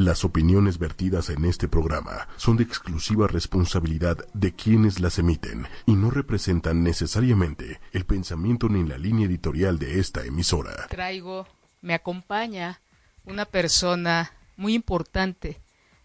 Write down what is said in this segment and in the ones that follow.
Las opiniones vertidas en este programa son de exclusiva responsabilidad de quienes las emiten y no representan necesariamente el pensamiento ni la línea editorial de esta emisora. Traigo, me acompaña una persona muy importante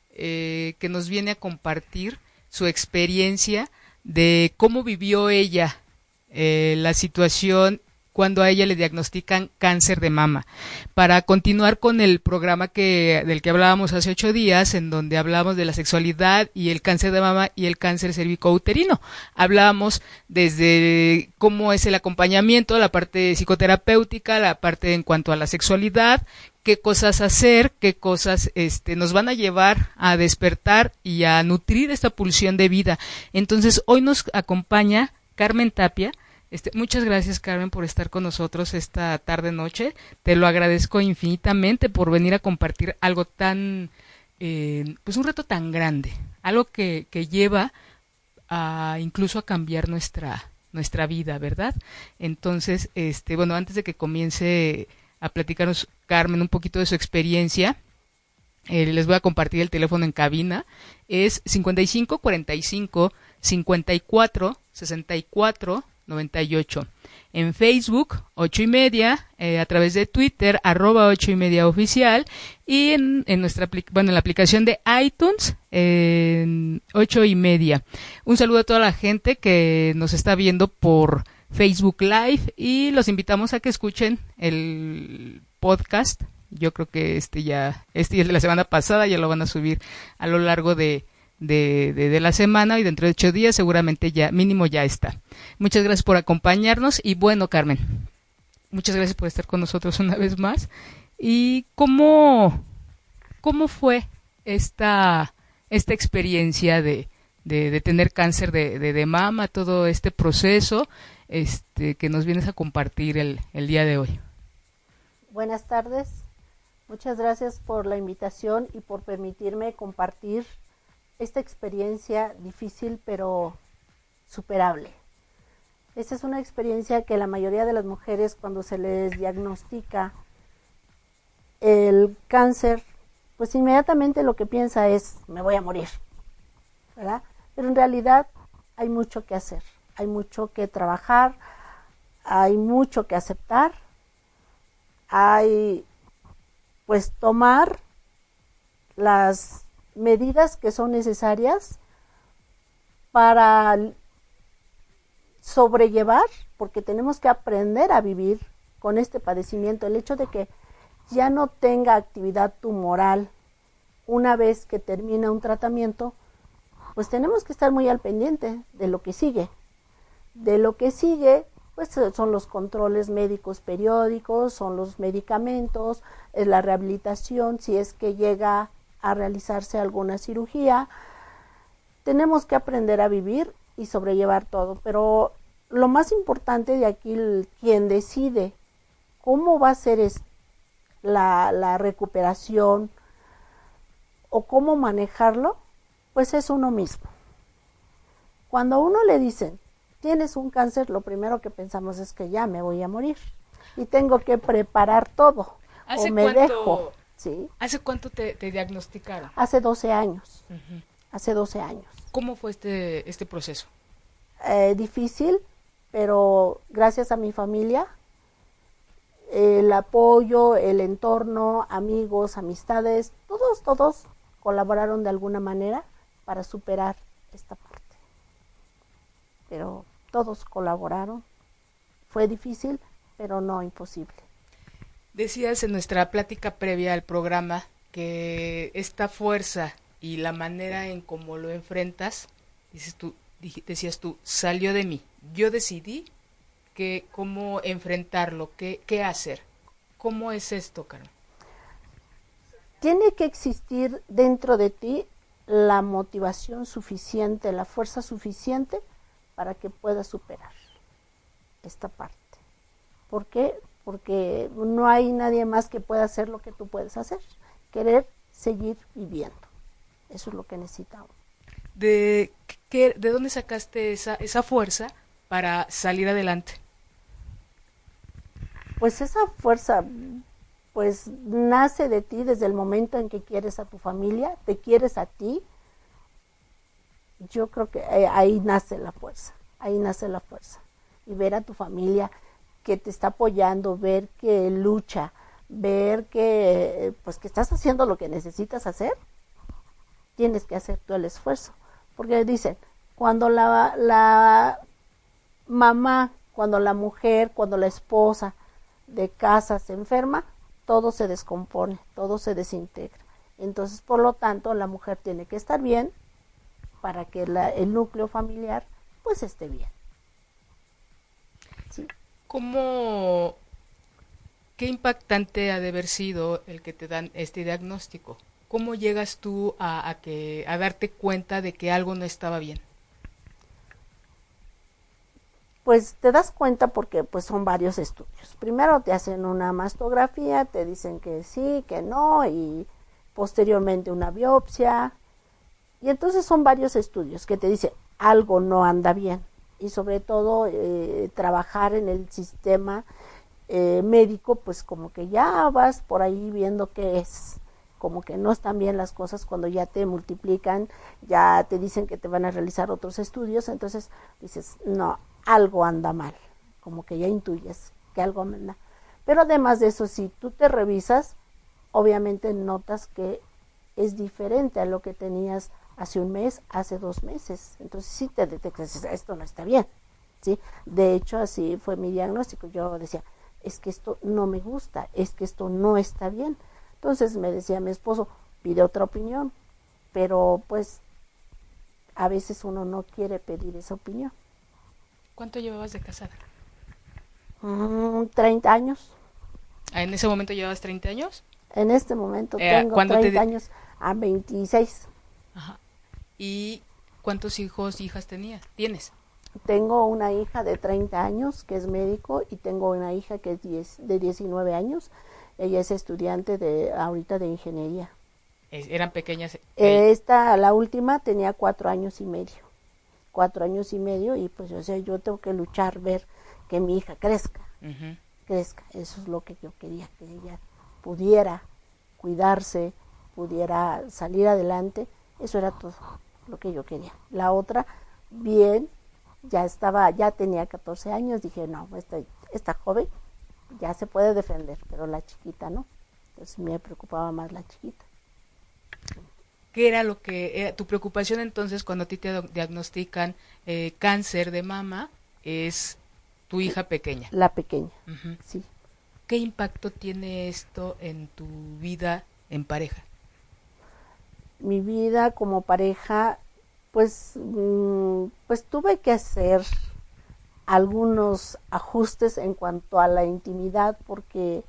eh, que nos viene a compartir su experiencia de cómo vivió ella eh, la situación cuando a ella le diagnostican cáncer de mama. Para continuar con el programa que, del que hablábamos hace ocho días, en donde hablábamos de la sexualidad y el cáncer de mama y el cáncer cervicouterino. Hablábamos desde cómo es el acompañamiento, la parte psicoterapéutica, la parte en cuanto a la sexualidad, qué cosas hacer, qué cosas este, nos van a llevar a despertar y a nutrir esta pulsión de vida. Entonces, hoy nos acompaña Carmen Tapia, este, muchas gracias, Carmen, por estar con nosotros esta tarde noche. Te lo agradezco infinitamente por venir a compartir algo tan, eh, pues un reto tan grande, algo que, que lleva a incluso a cambiar nuestra nuestra vida, ¿verdad? Entonces, este, bueno, antes de que comience a platicarnos Carmen un poquito de su experiencia, eh, les voy a compartir el teléfono en cabina. Es 55 45 54 64 98. En Facebook, ocho y media, eh, a través de Twitter, arroba ocho y media oficial, y en, nuestra, bueno, en la aplicación de iTunes, en ocho y media. Un saludo a toda la gente que nos está viendo por Facebook Live y los invitamos a que escuchen el podcast. Yo creo que este ya, este es de la semana pasada, ya lo van a subir a lo largo de, de, de, la semana y dentro de ocho días seguramente ya mínimo ya está. Muchas gracias por acompañarnos y bueno, Carmen, muchas gracias por estar con nosotros una vez más. ¿Y cómo, cómo fue esta, esta experiencia de, de, tener cáncer de, de, mama, todo este proceso este, que nos vienes a compartir el, el día de hoy? Buenas tardes. Muchas gracias por la invitación y por permitirme compartir esta experiencia difícil pero superable. Esta es una experiencia que la mayoría de las mujeres cuando se les diagnostica el cáncer, pues inmediatamente lo que piensa es, me voy a morir, ¿verdad? Pero en realidad hay mucho que hacer, hay mucho que trabajar, hay mucho que aceptar, hay pues tomar las medidas que son necesarias para sobrellevar, porque tenemos que aprender a vivir con este padecimiento. El hecho de que ya no tenga actividad tumoral una vez que termina un tratamiento, pues tenemos que estar muy al pendiente de lo que sigue. De lo que sigue, pues son los controles médicos periódicos, son los medicamentos, es la rehabilitación, si es que llega a realizarse alguna cirugía. Tenemos que aprender a vivir y sobrellevar todo, pero lo más importante de aquí, quien decide cómo va a ser la, la recuperación o cómo manejarlo, pues es uno mismo. Cuando a uno le dicen, tienes un cáncer, lo primero que pensamos es que ya me voy a morir y tengo que preparar todo o me dejo ¿sí? ¿Hace cuánto te, diagnosticaron? Hace 12 años. Hace 12 años. ¿Cómo fue este, este proceso? Eh, difícil, pero gracias a mi familia, el apoyo, el entorno, amigos, amistades, todos, todos colaboraron de alguna manera para superar esta parte. Pero todos colaboraron. Fue difícil, pero no imposible. Decías en nuestra plática previa al programa que esta fuerza y la manera en cómo lo enfrentas, dices tú, decías tú, salió de mí. Yo decidí que cómo enfrentarlo, qué, qué hacer. ¿Cómo es esto, Carmen? Tiene que existir dentro de ti la motivación suficiente, la fuerza suficiente para que puedas superar esta parte. ¿Por qué? Porque no hay nadie más que pueda hacer lo que tú puedes hacer, querer seguir viviendo. Eso es lo que necesitamos. ¿De, qué, de dónde sacaste esa, esa fuerza para salir adelante? Pues esa fuerza pues nace de ti desde el momento en que quieres a tu familia, te quieres a ti, yo creo que eh, ahí nace la fuerza, ahí nace la fuerza. Y ver a tu familia que te está apoyando, ver que lucha, ver que pues que estás haciendo lo que necesitas hacer, tienes que hacer todo el esfuerzo. Porque dicen, cuando la, la mamá, cuando la mujer, cuando la esposa de casa se enferma, todo se descompone, todo se desintegra. Entonces, por lo tanto, la mujer tiene que estar bien para que el núcleo familiar pues esté bien. ¿Cómo, qué impactante ha de haber sido el que te dan este diagnóstico? ¿Cómo llegas tú a, que, a darte cuenta de que algo no estaba bien? Pues te das cuenta porque pues son varios estudios. Primero te hacen una mastografía, te dicen que sí, que no, y posteriormente una biopsia. Y entonces son varios estudios que te dicen algo no anda bien. Y sobre todo eh, trabajar en el sistema eh, médico, pues como que ya vas por ahí viendo qué es como que no están bien las cosas cuando ya te multiplican, ya te dicen que te van a realizar otros estudios, entonces dices, no, algo anda mal, como que ya intuyes que algo anda. Pero además de eso, si tú te revisas, obviamente notas que es diferente a lo que tenías hace un mes, hace dos meses. Entonces sí te detectas, esto no está bien. ¿sí? De hecho, así fue mi diagnóstico. Yo decía, es que esto no me gusta, es que esto no está bien. Entonces me decía mi esposo, pide otra opinión, pero pues a veces uno no quiere pedir esa opinión. ¿Cuánto llevabas de casada? Mm, 30 años. Ah, ¿En ese momento llevabas 30 años? En este momento eh, tengo 30 años a 26. Ajá. ¿Y cuántos hijos y hijas tenías? ¿Tienes? Tengo una hija de 30 años que es médico y tengo una hija que es 10, de 19 años ella es estudiante de ahorita de ingeniería. ¿Eran pequeñas? Esta, la última, tenía cuatro años y medio. Cuatro años y medio y pues o sea, yo tengo que luchar, ver que mi hija crezca. Crezca. Eso es lo que yo quería, que ella pudiera cuidarse, pudiera salir adelante. Eso era todo lo que yo quería. La otra, bien, ya estaba, ya tenía 14 años, dije, no, esta, esta joven ya se puede defender, pero la chiquita no. Entonces me preocupaba más la chiquita. ¿Qué era lo que era tu preocupación entonces cuando a ti te diagnostican eh, cáncer de mama? Es tu hija pequeña. La pequeña, sí. ¿Qué impacto tiene esto en tu vida en pareja? Mi vida como pareja, pues, mm, pues tuve que hacer algunos ajustes en cuanto a la intimidad porque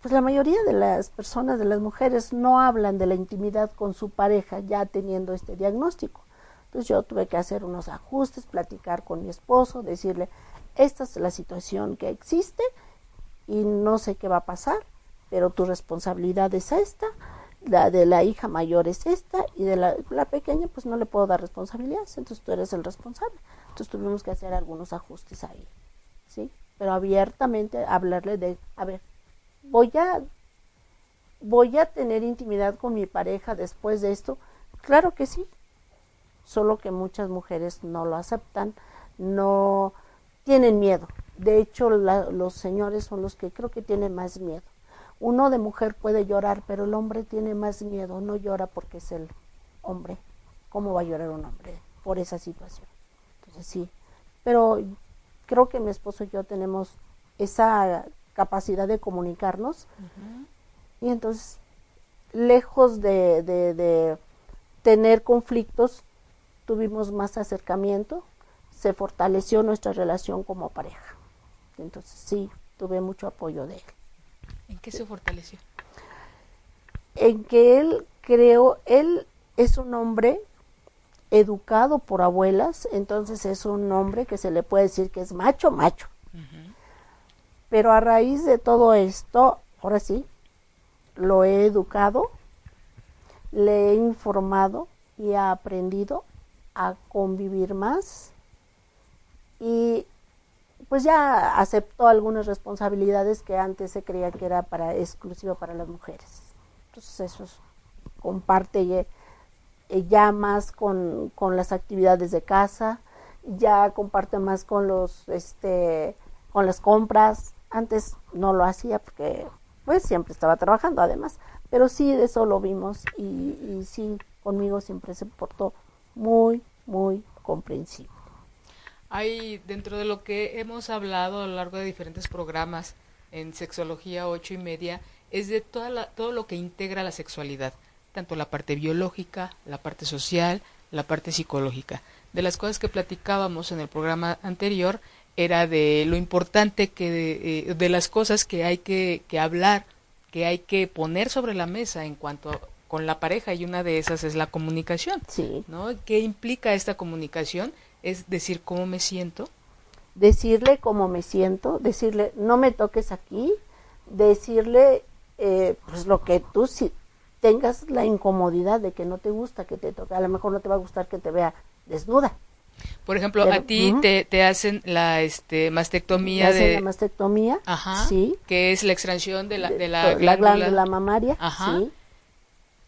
pues la mayoría de las personas, de las mujeres, no hablan de la intimidad con su pareja ya teniendo este diagnóstico. Entonces yo tuve que hacer unos ajustes, platicar con mi esposo, decirle, esta es la situación que existe y no sé qué va a pasar, pero tu responsabilidad es esta, la de la hija mayor es esta y de la, la pequeña pues no le puedo dar responsabilidades, entonces tú eres el responsable. Entonces tuvimos que hacer algunos ajustes ahí, ¿sí? Pero abiertamente hablarle de, a ver, voy a, voy a tener intimidad con mi pareja después de esto. Claro que sí, solo que muchas mujeres no lo aceptan, no tienen miedo. De hecho, los señores son los que creo que tienen más miedo. Uno de mujer puede llorar, pero el hombre tiene más miedo, no llora porque es el hombre. ¿Cómo va a llorar un hombre por esa situación? sí. Pero creo que mi esposo y yo tenemos esa capacidad de comunicarnos. Y entonces, lejos de, de, tener conflictos, tuvimos más acercamiento, se fortaleció nuestra relación como pareja. Entonces, sí, tuve mucho apoyo de él. ¿En qué se fortaleció? En que él, creo, él es un hombre educado por abuelas, entonces es un hombre que se le puede decir que es macho, macho. Pero a raíz de todo esto, ahora sí, lo he educado, le he informado y ha aprendido a convivir más y pues ya aceptó algunas responsabilidades que antes se creía que era para exclusivo para las mujeres. Entonces eso comparte ya más con, con, las actividades de casa, ya comparte más con los este con las compras. Antes no lo hacía porque pues siempre estaba trabajando además, pero sí eso lo vimos y, sí conmigo siempre se portó muy muy comprensible. Hay dentro de lo que hemos hablado a lo largo de diferentes programas en Sexología ocho y media, es de toda todo lo que integra la sexualidad, tanto la parte biológica, la parte social, la parte psicológica. De las cosas que platicábamos en el programa anterior era de lo importante que de, eh, las cosas que hay que, que, hablar, que hay que poner sobre la mesa en cuanto con la pareja y una de esas es la comunicación. Sí. ¿No? ¿Qué implica esta comunicación? Es decir cómo me siento. Decirle cómo me siento, decirle no me toques aquí, decirle eh, pues lo que tú si tengas la incomodidad de que no te gusta que te toque, a lo mejor no te va a gustar que te vea desnuda. Por ejemplo, a ti te, te, hacen la este mastectomía de la mastectomía, Ajá, sí, que es la extracción de la de la, la glándula, mamaria, Ajá. sí.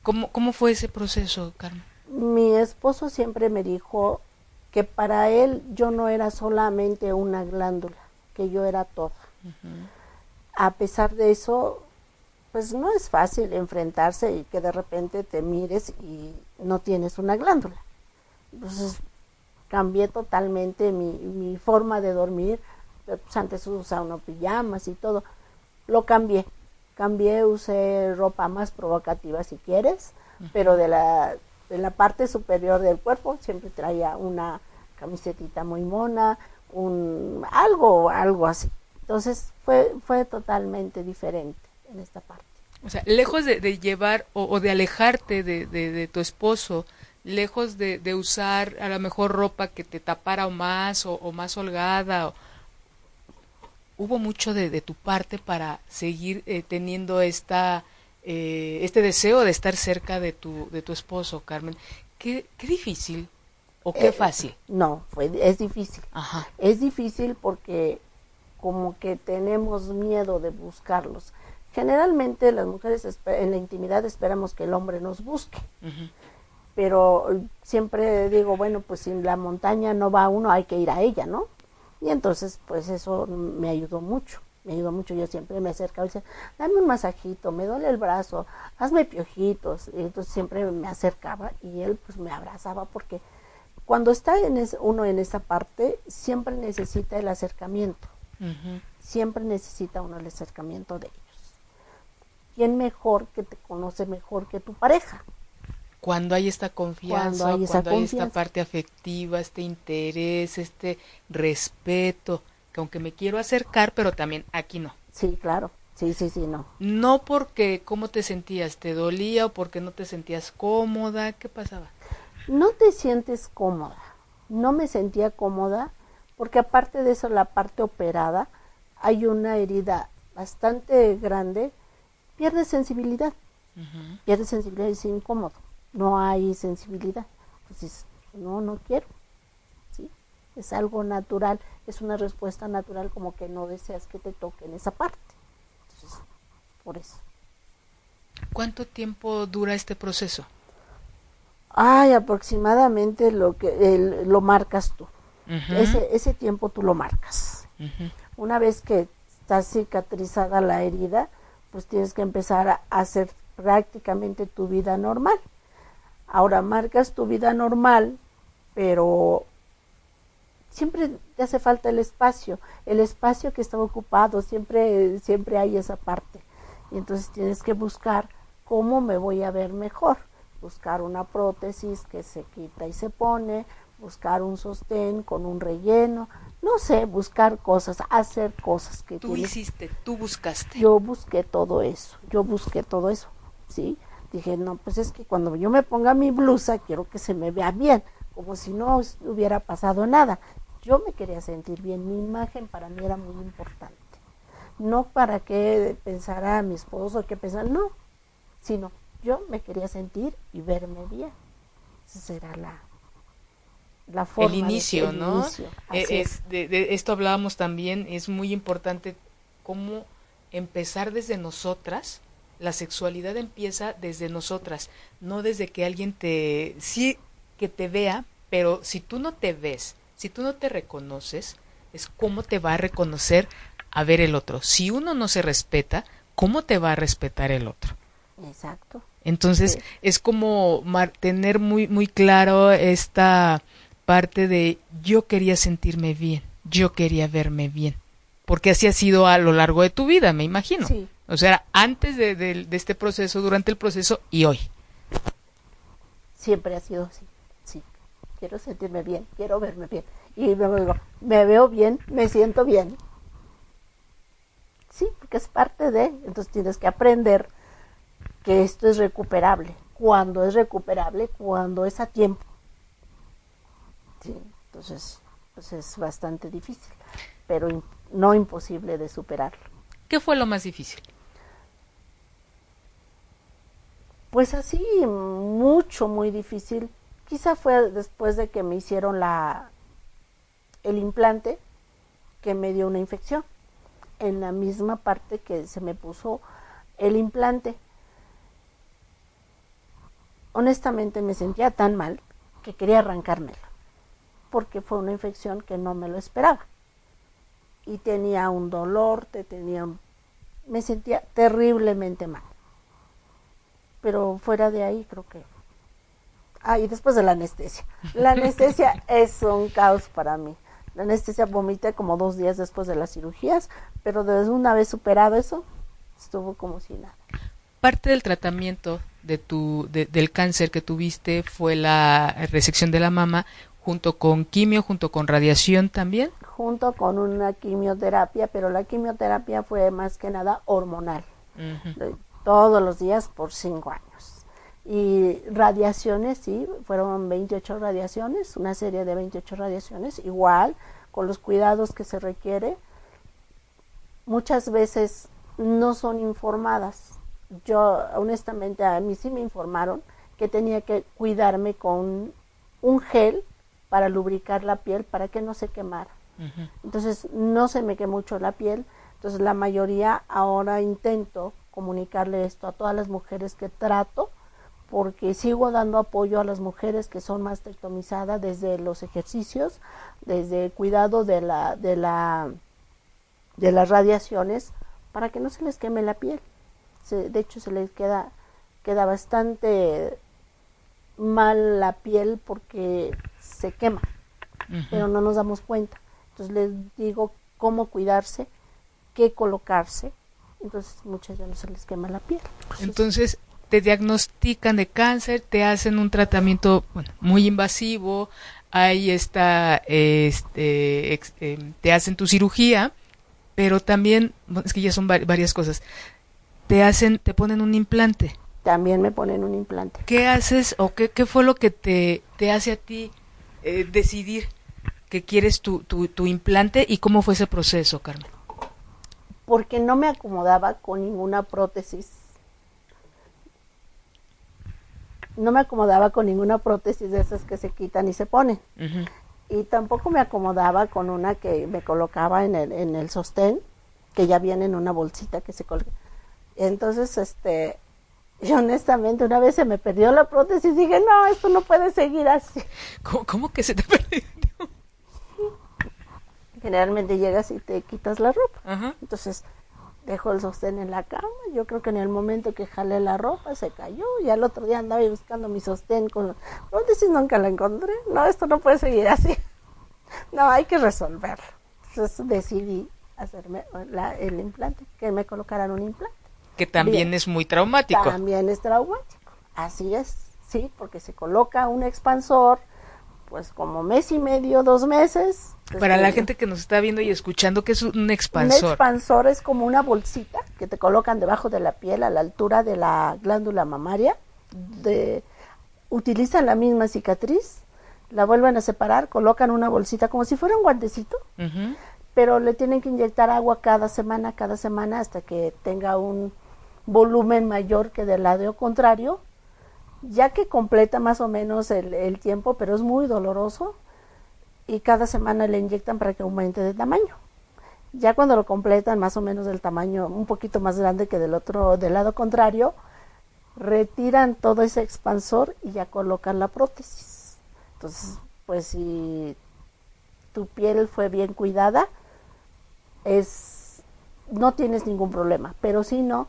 ¿Cómo cómo fue ese proceso, Carmen? Mi esposo siempre me dijo que para él yo no era solamente una glándula, que yo era todo. A pesar de eso, pues no es fácil enfrentarse y que de repente te mires y no tienes una glándula. Entonces cambié totalmente mi, mi forma de dormir. Pues antes usaba unos pijamas y todo. Lo cambié. Cambié, usé ropa más provocativa si quieres, pero de la en la parte superior del cuerpo siempre traía una camisetita muy mona, un algo, algo así. Entonces fue, fue totalmente diferente en esta parte. O sea, lejos de, llevar o, de alejarte de, de, tu esposo, lejos de, usar a lo mejor ropa que te tapara o más o, más holgada, hubo mucho de, tu parte para seguir eh, teniendo esta eh, este deseo de estar cerca de tu, de tu esposo, Carmen. Qué, qué difícil o qué eh, fácil. No, fue, es difícil. Ajá. Es difícil porque como que tenemos miedo de buscarlos. Generalmente las mujeres en la intimidad esperamos que el hombre nos busque. Pero siempre digo, bueno, pues si la montaña no va uno, hay que ir a ella, ¿no? Y entonces, pues eso me ayudó mucho me ayudó mucho, yo siempre me acercaba y decía, dame un masajito, me duele el brazo, hazme piojitos, y entonces siempre me acercaba y él pues me abrazaba porque cuando está en uno en esa parte, siempre necesita el acercamiento, siempre necesita uno el acercamiento de ellos. ¿Quién mejor que te conoce mejor que tu pareja? Cuando hay esta confianza, cuando cuando hay esta parte afectiva, este interés, este respeto, que aunque me quiero acercar, pero también aquí no. Sí, claro. Sí, sí, sí, no. No porque cómo te sentías, te dolía o porque no te sentías cómoda, ¿qué pasaba? No te sientes cómoda. No me sentía cómoda porque aparte de eso la parte operada hay una herida bastante grande, pierde sensibilidad. Pierde sensibilidad y es incómodo. No hay sensibilidad. Entonces, no, no quiero es algo natural, es una respuesta natural como que no deseas que te toquen esa parte. Entonces, por eso. ¿Cuánto tiempo dura este proceso? Ay, aproximadamente lo que lo marcas tú. ese, ese tiempo tú lo marcas. Una vez que está cicatrizada la herida, pues tienes que empezar a hacer prácticamente tu vida normal. Ahora marcas tu vida normal, pero siempre te hace falta el espacio, el espacio que está ocupado, siempre, siempre hay esa parte. Y entonces tienes que buscar cómo me voy a ver mejor, buscar una prótesis que se quita y se pone, buscar un sostén con un relleno, no sé, buscar cosas, hacer cosas que tú hiciste, tú buscaste. Yo busqué todo eso, yo busqué todo eso, ¿sí? Dije, no, pues es que cuando yo me ponga mi blusa quiero que se me vea bien, como si no hubiera pasado nada. Yo me quería sentir bien, mi imagen para mí era muy importante. No para que pensara mi esposo, que pensara, no, sino yo me quería sentir y verme bien. Esa era la, la forma el inicio, de, el ¿no? inicio, Eh, es. es- de, de esto hablábamos también, es muy importante cómo empezar desde nosotras. La sexualidad empieza desde nosotras, no desde que alguien te, sí, que te vea, pero si tú no te ves, si tú no te reconoces, es cómo te va a reconocer a ver el otro. Si uno no se respeta, ¿cómo te va a respetar el otro? Exacto. Entonces Sí. es como tener muy muy claro esta parte de yo quería sentirme bien, yo quería verme bien, porque así ha sido a lo largo de tu vida, me imagino. Sí. O sea, antes de, de- de este proceso, durante el proceso y hoy. Siempre ha sido así. Quiero sentirme bien, quiero verme bien. Y luego digo, me veo bien, me siento bien. Sí, porque es parte de, entonces tienes que aprender que esto es recuperable. Cuando es recuperable, cuando es a tiempo. Sí, entonces pues es bastante difícil, pero no imposible de superarlo. ¿Qué fue lo más difícil? Pues así, mucho, muy difícil. Quizá fue después de que me hicieron la el implante que me dio una infección en la misma parte que se me puso el implante. Honestamente me sentía tan mal que quería arrancármelo, porque fue una infección que no me lo esperaba. Y tenía un dolor, te tenía un- me sentía terriblemente mal pero fuera de ahí creo que ah y después de la anestesia. La anestesia es un caos para mí. La anestesia vomité como dos días después de las cirugías pero desde una vez superado eso estuvo como si nada. Parte del tratamiento de tu, de- del cáncer que tuviste fue la resección de la mama junto con quimio, junto con radiación también. junto con una quimioterapia pero la quimioterapia fue más que nada hormonal. Todos los días por cinco años. Y radiaciones, sí, fueron 28 radiaciones, una serie de 28 radiaciones, igual, con los cuidados que se requiere. Muchas veces no son informadas. Yo, honestamente, a mí sí me informaron que tenía que cuidarme con un gel para lubricar la piel para que no se quemara. Entonces no se me quemó mucho la piel. Entonces la mayoría ahora intento comunicarle esto a todas las mujeres que trato porque sigo dando apoyo a las mujeres que son mastectomizadas desde los ejercicios, desde el cuidado de la de la de las radiaciones para que no se les queme la piel. Se- de hecho se les queda queda bastante mal la piel porque se quema pero no nos damos cuenta. Entonces les digo cómo cuidarse, qué colocarse. Entonces muchas ya no se les quema la piel. Entonces te diagnostican de cáncer, te hacen un tratamiento bueno, muy invasivo, ahí está, este, ex- em, te hacen tu cirugía, pero también, es que ya son va- varias cosas, te hacen, te ponen un implante. También me ponen un implante. ¿Qué haces o qué, qué fue lo que te, te hace a ti eh, decidir que quieres tu, tu, tu implante y cómo fue ese proceso, Carmen? Porque no me acomodaba con ninguna prótesis. No me acomodaba con ninguna prótesis de esas que se quitan y se ponen. Y tampoco me acomodaba con una que me colocaba en el, en el sostén, que ya viene en una bolsita que se colga. Entonces, este, y honestamente una vez se me perdió la prótesis dije, no, esto no puede seguir así. ¿Cómo, cómo que se te perdió? Generalmente llegas y te quitas la ropa. Entonces, dejo el sostén en la cama. Yo creo que en el momento que jalé la ropa se cayó y al otro día andaba buscando mi sostén con prótesis, nunca la encontré. No, esto no puede seguir así. No, hay que resolverlo. Entonces decidí hacerme la- el implante, que me colocaran un implante. Que también Bien. es muy traumático. También es traumático. Así es, sí, porque se coloca un expansor, pues como mes y medio, dos meses. Para la gente que nos está viendo y escuchando, que es un Un expansor? expansor es como una bolsita que te colocan debajo de la piel a la altura de la glándula mamaria. De, utilizan la misma cicatriz, la vuelven a separar, colocan una bolsita como si fuera un guantecito, pero le tienen que inyectar agua cada semana, cada semana hasta que tenga un volumen mayor que del lado contrario, ya que completa más o menos el, el tiempo, pero es muy doloroso. Y cada semana le inyectan para que aumente de tamaño. Ya cuando lo completan más o menos del tamaño un poquito más grande que del otro del lado contrario, retiran todo ese expansor y ya colocan la prótesis. Entonces, pues si tu piel fue bien cuidada, es no tienes ningún problema, pero si no,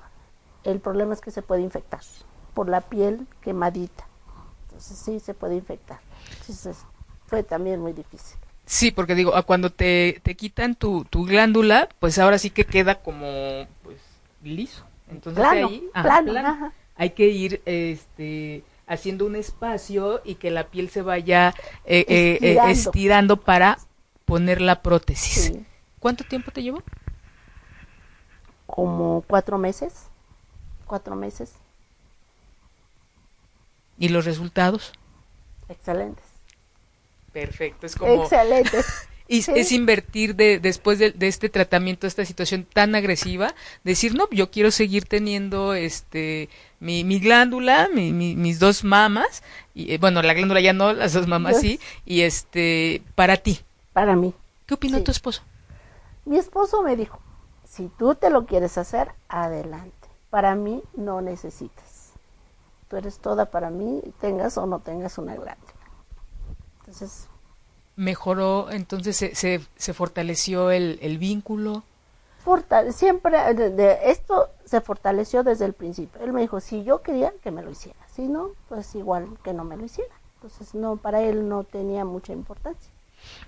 el problema es que se puede infectar por la piel quemadita. Entonces sí se puede infectar. Fue también muy difícil. Sí, porque digo, cuando te, te quitan tu, tu glándula, pues ahora sí que queda como pues liso. Entonces ahí hay que ir este haciendo un espacio y que la piel se vaya eh, eh, eh, estirando. para poner la prótesis. ¿Cuánto tiempo te llevó? Como cuatro meses. Cuatro meses. ¿Y los resultados? Excelentes. Perfecto, es como... Excelentes. y es invertir de, después de, este tratamiento, esta situación tan agresiva, decir, no, yo quiero seguir teniendo este mi, mi glándula, mi, mis dos mamas, y eh, bueno, la glándula ya no, las dos mamas sí, y este, para ti. Para mí. ¿Qué opinó tu esposo? Mi esposo me dijo, si tú te lo quieres hacer, adelante. Para mí no necesitas. Tú eres toda para mí, tengas o no tengas una glándula. Entonces... Mejoró, entonces se, se, fortaleció el, el vínculo. siempre, de, esto se fortaleció desde el principio. Él me dijo, si yo quería, que me lo hiciera. Si no, pues igual que no me lo hiciera. Entonces, no, para él no tenía mucha importancia.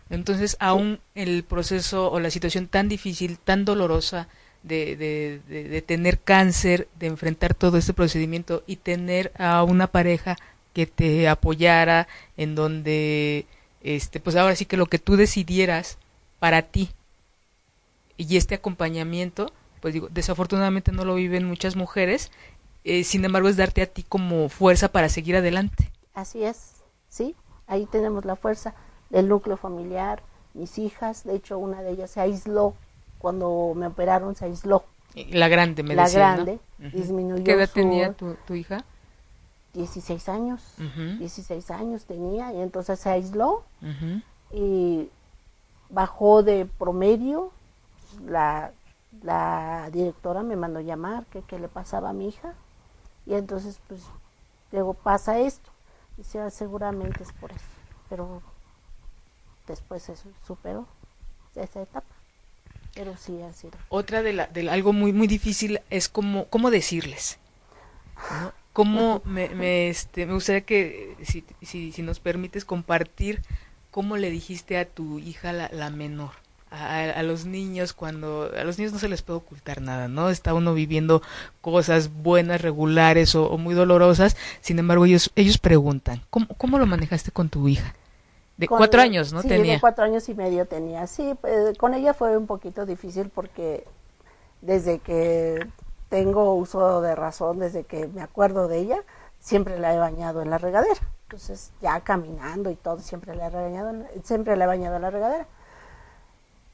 Entonces, aún el proceso o la situación tan difícil, tan dolorosa de, de, de, tener cáncer, de enfrentar todo este procedimiento y tener a una pareja que te apoyara, en donde, este, pues ahora sí que lo que tú decidieras para ti y este acompañamiento, pues digo, desafortunadamente no lo viven muchas mujeres, eh, sin embargo es darte a ti como fuerza para seguir adelante. Así es, sí, ahí tenemos la fuerza del núcleo familiar, mis hijas, de hecho una de ellas se aisló, cuando me operaron se aisló. La grande, me La grande, disminuyó. ¿Qué edad tenía tu, tu, hija? 16 años, 16 años tenía y entonces se aisló y bajó de promedio, la, la directora me mandó llamar que qué le pasaba a mi hija y entonces pues luego pasa esto, dice ah, seguramente es por eso, pero después se superó esa etapa. Pero sí ha sido. Otra de, la, de algo muy muy difícil es cómo, cómo decirles. ¿no? Cómo me, me, este, me gustaría que, si, si, si, nos permites compartir, cómo le dijiste a tu hija la, la menor. A, a, los niños cuando a los niños no se les puede ocultar nada no está uno viviendo cosas buenas regulares o, o muy dolorosas sin embargo ellos ellos preguntan cómo cómo lo manejaste con tu hija de cuatro años, ¿no? Sí, tenía. de cuatro años y medio tenía. Sí, pues, con ella fue un poquito difícil porque desde que tengo uso de razón, desde que me acuerdo de ella, siempre la he bañado en la regadera. Entonces, ya caminando y todo, siempre la he bañado, siempre la he bañado en la regadera.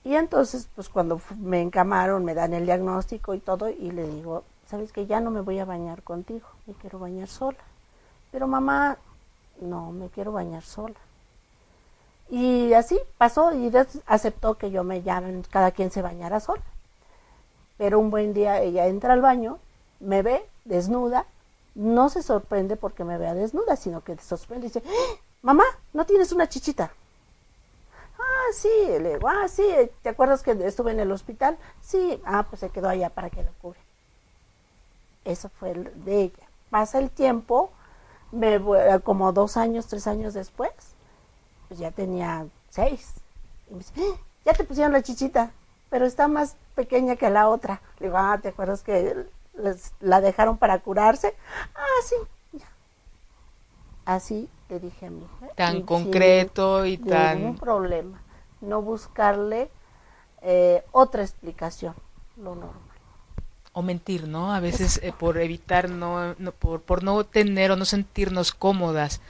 Y entonces, pues cuando me encamaron, me dan el diagnóstico y todo, y le digo, sabes que ya no me voy a bañar contigo, me quiero bañar sola. Pero mamá, no, me quiero bañar sola. Y así pasó y aceptó que yo me llamen, cada quien se bañara sola. Pero un buen día ella entra al baño, me ve desnuda, no se sorprende porque me vea desnuda, sino que se sorprende y dice, ¡Ah! mamá, ¿no tienes una chichita? Ah, sí, le digo, ah, sí, ¿te acuerdas que estuve en el hospital? Sí, ah, pues se quedó allá para que lo cubre. Eso fue de ella. Pasa el tiempo, me, como dos años, tres años después, pues ya tenía seis. Y me dice, ¡Ah! ya te pusieron la chichita, pero está más pequeña que la otra. Le digo, ah, ¿te acuerdas que les, la dejaron para curarse? Ah, sí. Así le dije a mi hija. Tan concreto y tan... Ningún problema. No buscarle eh, otra explicación, lo normal. O mentir, ¿no? A veces eh, por evitar, no, no por, por no tener o no sentirnos cómodas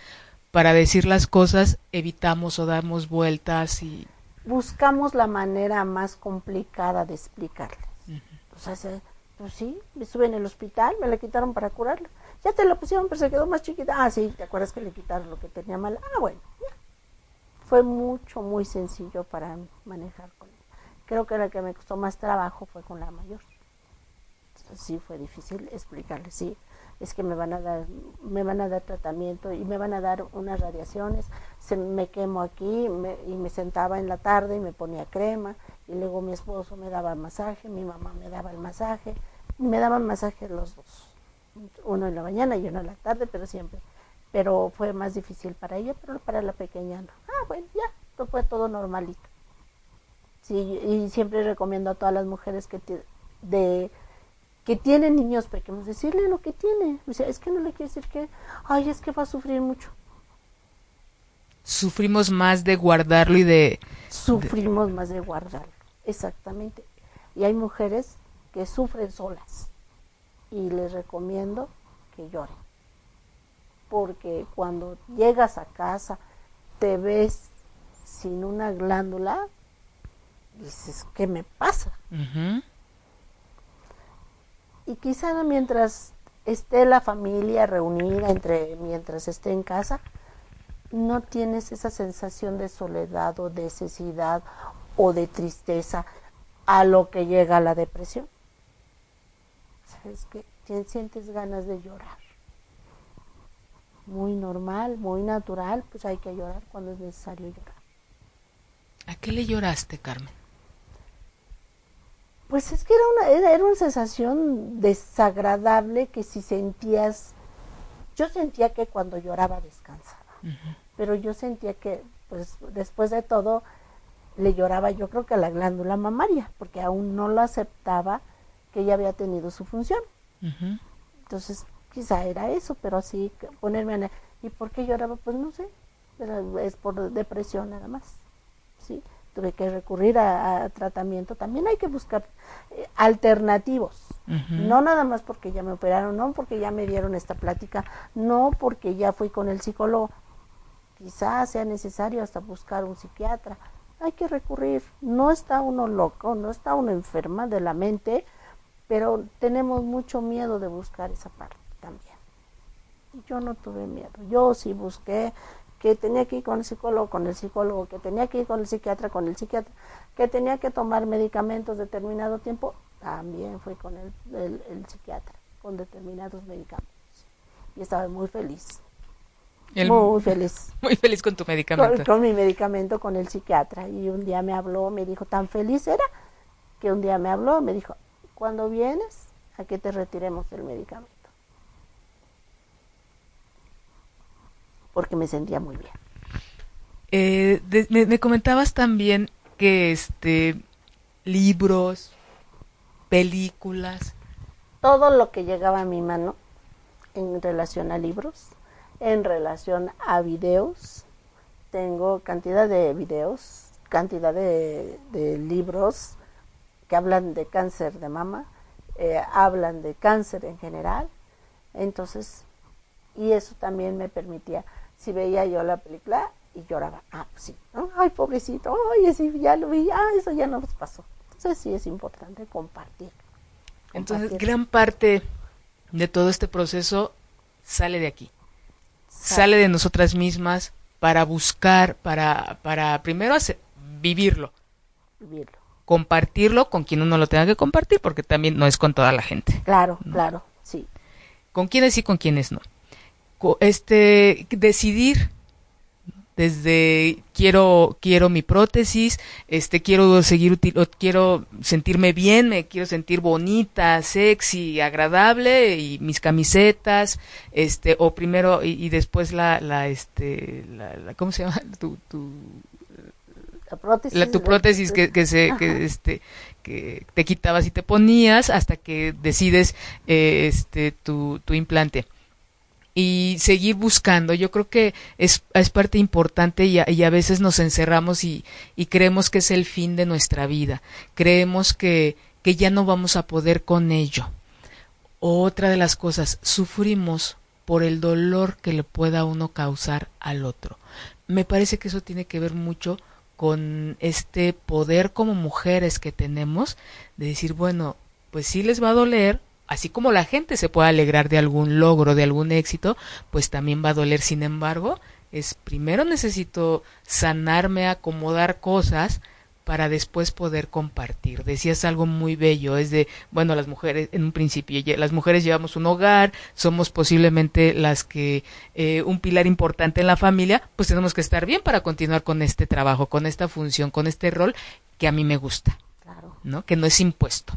para decir las cosas evitamos o damos vueltas y buscamos la manera más complicada de explicarles. O sea, pues sí, estuve en el hospital, me la quitaron para curarla. Ya te la pusieron, pero se quedó más chiquita. Ah, sí, ¿te acuerdas que le quitaron lo que tenía mal? Ah, bueno, ya. fue mucho, muy sencillo para manejar con ella. Creo que la que me costó más trabajo fue con la mayor. sí fue difícil explicarle, sí, es que me van a dar, me van a dar tratamiento y me van a dar unas radiaciones, se me quemo aquí y me sentaba en la tarde y me ponía crema y luego mi esposo me daba el masaje, mi mamá me daba el masaje, me daban masaje los dos, uno en la mañana y uno en la tarde, pero siempre pero fue más difícil para ella, pero para la pequeña no. Ah, bueno, ya, fue todo normalito. Sí, y siempre recomiendo a todas las mujeres que, de, que tienen niños pequeños, decirle lo que tiene. O sea, es que no le quiere decir que, ay, es que va a sufrir mucho. Sufrimos más de guardarlo y de... Sufrimos más de guardarlo, exactamente. Y hay mujeres que sufren solas y les recomiendo que lloren porque cuando llegas a casa te ves sin una glándula, dices, ¿qué me pasa? Y quizá mientras esté la familia reunida, entre, mientras esté en casa, no tienes esa sensación de soledad o de necesidad o de tristeza a lo que llega la depresión. ¿Sabes qué? Sientes ganas de llorar muy normal, muy natural, pues hay que llorar cuando es necesario llorar. ¿A qué le lloraste, Carmen? Pues es que era una, era, una sensación desagradable que si sentías, yo sentía que cuando lloraba descansaba, pero yo sentía que, pues después de todo, le lloraba yo creo que a la glándula mamaria, porque aún no lo aceptaba que ella había tenido su función. Entonces, quizá era eso, pero así ponerme a... ¿Y por qué lloraba? Pues no sé, es por depresión nada más, ¿sí? Tuve que recurrir a, tratamiento, también hay que buscar eh, alternativos, no nada más porque ya me operaron, no porque ya me dieron esta plática, no porque ya fui con el psicólogo, quizás sea necesario hasta buscar un psiquiatra, hay que recurrir, no está uno loco, no está uno enferma de la mente, pero tenemos mucho miedo de buscar esa parte también. Yo no tuve miedo, yo sí busqué que tenía que ir con el psicólogo, con el psicólogo, que tenía que ir con el psiquiatra, con el psiquiatra, que tenía que tomar medicamentos determinado tiempo, también fui con el, el, psiquiatra, con determinados medicamentos. Y estaba muy feliz. muy feliz. Muy feliz con tu medicamento. Con, con, mi medicamento, con el psiquiatra. Y un día me habló, me dijo, tan feliz era, que un día me habló, me dijo, cuando vienes, a que te retiremos el medicamento. Porque me sentía muy bien. Eh, me, comentabas también que este libros, películas, todo lo que llegaba a mi mano en relación a libros, en relación a videos, tengo cantidad de videos, cantidad de, libros que hablan de cáncer de mama, eh, hablan de cáncer en general, entonces, y eso también me permitía si veía yo la película y lloraba, ah, pues sí, ay, pobrecito, ay, sí, ya lo vi, ah, eso ya nos pasó. Entonces sí es importante compartir. Entonces, gran parte de todo este proceso sale de aquí, sale, de nosotras mismas para buscar, para, para primero hacer, vivirlo. Vivirlo. Compartirlo con quien uno lo tenga que compartir, porque también no es con toda la gente. Claro, claro, sí. Con quienes sí, con quienes no este decidir desde quiero quiero mi prótesis, este quiero seguir quiero sentirme bien, me quiero sentir bonita, sexy, agradable y mis camisetas, este o primero y, después la la este la, ¿cómo se llama? tu, tu la prótesis, la, tu prótesis que, que se que este que te quitabas y te ponías hasta que decides eh, este tu, tu implante y seguir buscando. Yo creo que es, es parte importante y a, veces nos encerramos y, creemos que es el fin de nuestra vida. Creemos que, que ya no vamos a poder con ello. Otra de las cosas, sufrimos por el dolor que le pueda uno causar al otro. Me parece que eso tiene que ver mucho con este poder como mujeres que tenemos de decir, bueno, pues sí les va a doler, así como la gente se puede alegrar de algún logro, de algún éxito, pues también va a doler. Sin embargo, es primero necesito sanarme, acomodar cosas para después poder compartir. Decías algo muy bello, es de, bueno, las mujeres, en un principio, las mujeres llevamos un hogar, somos posiblemente las que, eh, un pilar importante en la familia, pues tenemos que estar bien para continuar con este trabajo, con esta función, con este rol que a mí me gusta. ¿No? Que no es impuesto.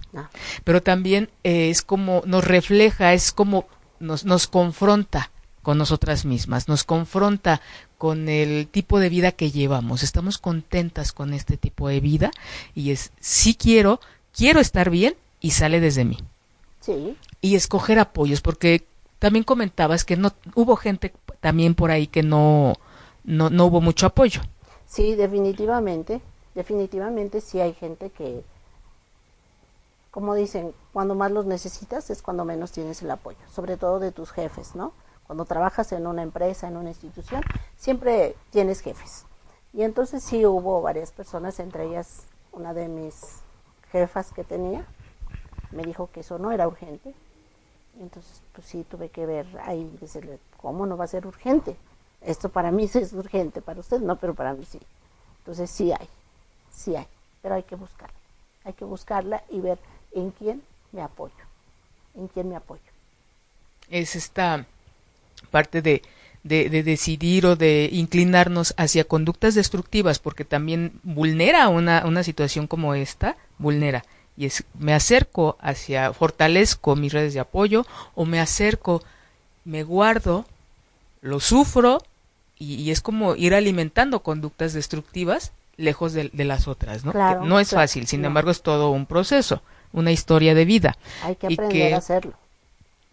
Pero también eh, es como, nos refleja, es como nos, nos confronta con nosotras mismas, nos confronta con el tipo de vida que llevamos. Estamos contentas con este tipo de vida y es, sí quiero, quiero estar bien y sale desde mí. Sí. Y escoger apoyos, porque también comentabas que no hubo gente también por ahí que no, no, no hubo mucho apoyo. Sí, definitivamente, definitivamente sí hay gente que, como dicen, cuando más los necesitas es cuando menos tienes el apoyo, sobre todo de tus jefes, ¿no? Cuando trabajas en una empresa, en una institución, siempre tienes jefes. Y entonces sí hubo varias personas, entre ellas una de mis jefas que tenía, me dijo que eso no era urgente. Entonces, pues sí, tuve que ver ahí, decirle, ¿cómo no va a ser urgente? Esto para mí sí es urgente, para usted no, pero para mí sí. Entonces sí hay, sí hay, pero hay que buscarla. Hay que buscarla y ver en quién me apoyo, en quién me apoyo. Es esta parte de, de, decidir o de inclinarnos hacia conductas destructivas, porque también vulnera una, una situación como esta, vulnera. Y es, me acerco hacia, fortalezco mis redes de apoyo, o me acerco, me guardo, lo sufro, y, es como ir alimentando conductas destructivas lejos de, las otras, ¿no? no es fácil, sin embargo es todo un proceso, una historia de vida. Hay que aprender a hacerlo.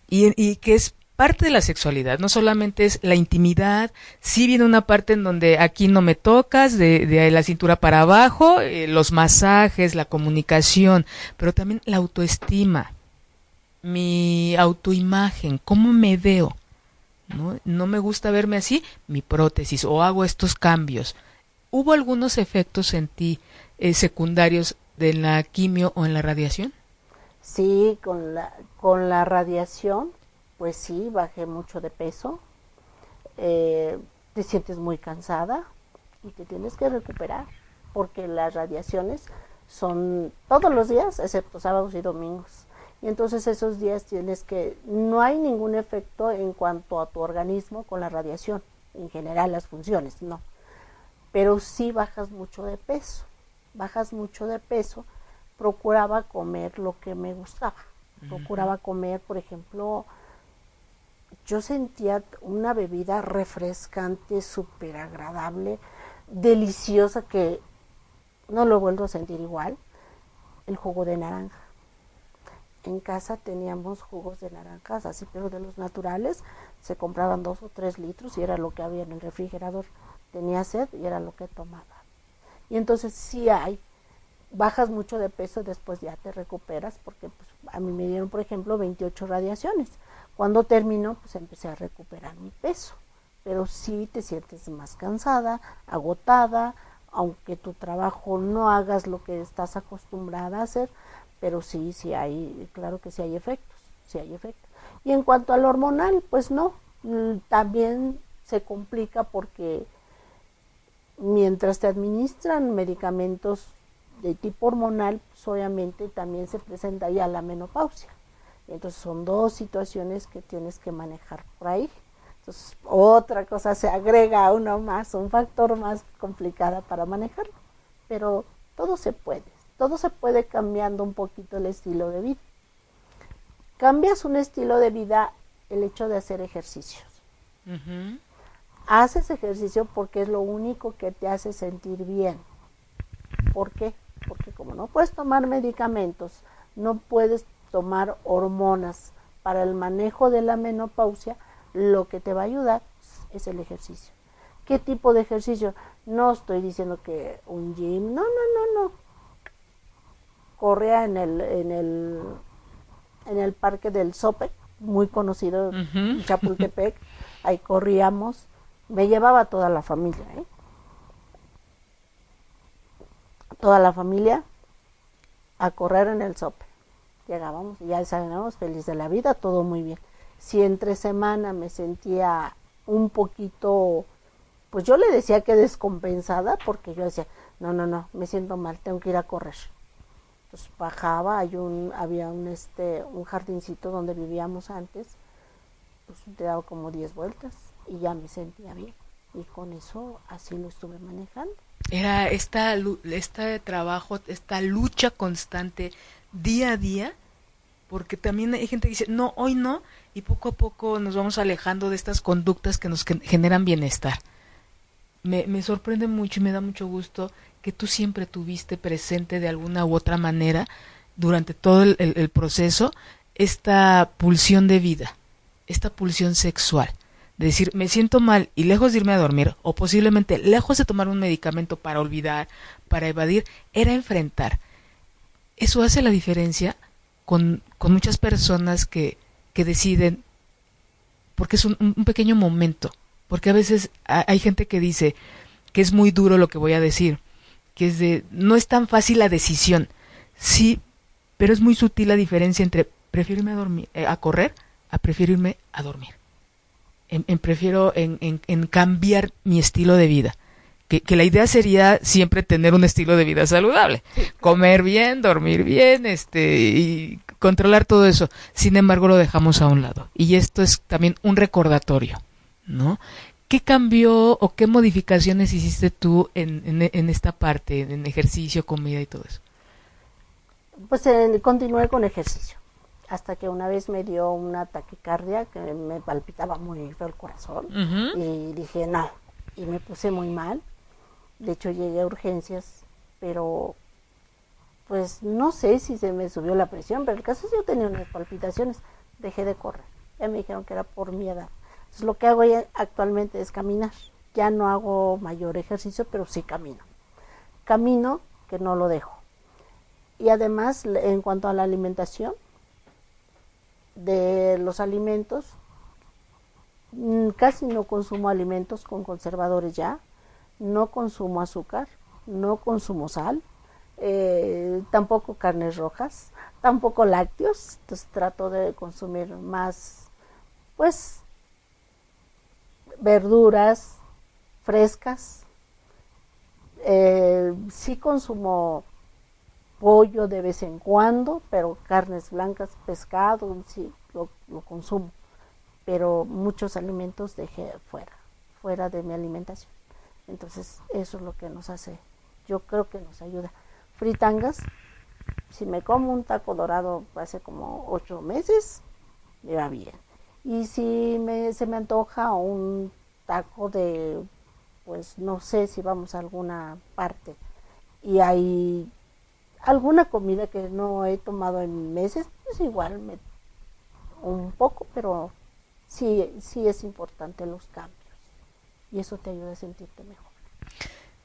Y, y que es parte de la sexualidad, no solamente es la intimidad, sí viene una parte en donde aquí no me tocas, de, de la cintura para abajo, eh, los masajes, la comunicación, pero también la autoestima, mi autoimagen, cómo me veo. ¿no? no me gusta verme así, mi prótesis, o hago estos cambios. ¿Hubo algunos efectos en ti eh, secundarios de la quimio o en la radiación? Sí, con la, con la radiación pues sí, bajé mucho de peso, eh, te sientes muy cansada y te tienes que recuperar, porque las radiaciones son todos los días, excepto sábados y domingos. Y entonces esos días tienes que, no hay ningún efecto en cuanto a tu organismo con la radiación, en general las funciones, no. Pero sí bajas mucho de peso, bajas mucho de peso, procuraba comer lo que me gustaba, procuraba comer, por ejemplo, yo sentía una bebida refrescante, súper agradable, deliciosa, que no lo vuelvo a sentir igual, el jugo de naranja. En casa teníamos jugos de naranjas, así, pero de los naturales, se compraban dos o tres litros y era lo que había en el refrigerador. Tenía sed y era lo que tomaba. Y entonces sí hay, bajas mucho de peso, después ya te recuperas, porque pues, a mí me dieron, por ejemplo, 28 radiaciones cuando terminó, pues empecé a recuperar mi peso, pero sí te sientes más cansada, agotada, aunque tu trabajo no hagas lo que estás acostumbrada a hacer, pero sí, sí hay, claro que sí hay efectos, sí hay efectos. Y en cuanto al hormonal, pues no, mm, también se complica porque mientras te administran medicamentos de tipo hormonal, pues obviamente también se presenta ya la menopausia. Entonces son dos situaciones que tienes que manejar por ahí. Entonces otra cosa se agrega uno más, un factor más complicado para manejarlo. Pero todo se puede, todo se puede cambiando un poquito el estilo de vida. Cambias un estilo de vida el hecho de hacer ejercicios. Haces ejercicio porque es lo único que te hace sentir bien. ¿Por qué? Porque como no puedes tomar medicamentos, no puedes tomar hormonas para el manejo de la menopausia, lo que te va a ayudar es el ejercicio. ¿Qué tipo de ejercicio? No estoy diciendo que un gym, no, no, no, no. Corría en el, en el, en el parque del Sope, muy conocido en Chapultepec, ahí corríamos, me llevaba toda la familia, ¿eh? toda la familia a correr en el Sope llegábamos y ya desayunábamos feliz de la vida, todo muy bien. Si entre semana me sentía un poquito pues yo le decía que descompensada porque yo decía, no, no, no, me siento mal, tengo que ir a correr. Entonces bajaba, hay un, había un, este, un jardincito donde vivíamos antes, pues te daba como 10 vueltas y ya me sentía bien. Y con eso así lo estuve manejando. Era esta, este trabajo, esta lucha constante día a día, porque también hay gente que dice, no, hoy no, y poco a poco nos vamos alejando de estas conductas que nos generan bienestar. Me, me sorprende mucho y me da mucho gusto que tú siempre tuviste presente de alguna u otra manera durante todo el, proceso esta pulsión de vida, esta pulsión sexual. De decir, me siento mal y lejos de irme a dormir, o posiblemente lejos de tomar un medicamento para olvidar, para evadir, era enfrentar. Eso hace la diferencia con, con muchas personas que, que deciden, porque es un, pequeño momento, porque a veces hay gente que dice que es muy duro lo que voy a decir, que es de, no es tan fácil la decisión, sí, pero es muy sutil la diferencia entre prefiero irme a, dormir, eh, a correr a prefiero irme a dormir. En, prefiero en, en, cambiar mi estilo de vida. Que, que, la idea sería siempre tener un estilo de vida saludable, comer bien, dormir bien, este, y controlar todo eso. Sin embargo, lo dejamos a un lado. Y esto es también un recordatorio, ¿no? ¿Qué cambió o qué modificaciones hiciste tú en, en, esta parte, en ejercicio, comida y todo eso? Pues continué con ejercicio, hasta que una vez me dio una taquicardia que me palpitaba muy feo el corazón y dije no, y me puse muy mal. De hecho llegué a urgencias, pero pues no sé si se me subió la presión, pero el caso es que yo tenía unas palpitaciones, dejé de correr. Ya me dijeron que era por mi edad lo que hago actualmente es caminar. Ya no hago mayor ejercicio, pero sí camino. Camino que no lo dejo. Y además, en cuanto a la alimentación, de los alimentos, mm, casi no consumo alimentos con conservadores ya, no consumo azúcar, no consumo sal, eh, tampoco carnes rojas, tampoco lácteos, entonces trato de consumir más, pues, verduras frescas. Eh, sí consumo pollo de vez en cuando, pero carnes blancas, pescado, sí lo, consumo. Pero muchos alimentos dejé fuera, fuera de mi alimentación. Entonces, eso es lo que nos hace, yo creo que nos ayuda. Fritangas, si me como un taco dorado hace como ocho meses, me va bien y si se me antoja un taco de, pues no sé si vamos a alguna parte y hay alguna comida que no he tomado en meses, pues igual me un poco, pero sí, sí es importante los cambios y eso te ayuda a sentirte mejor.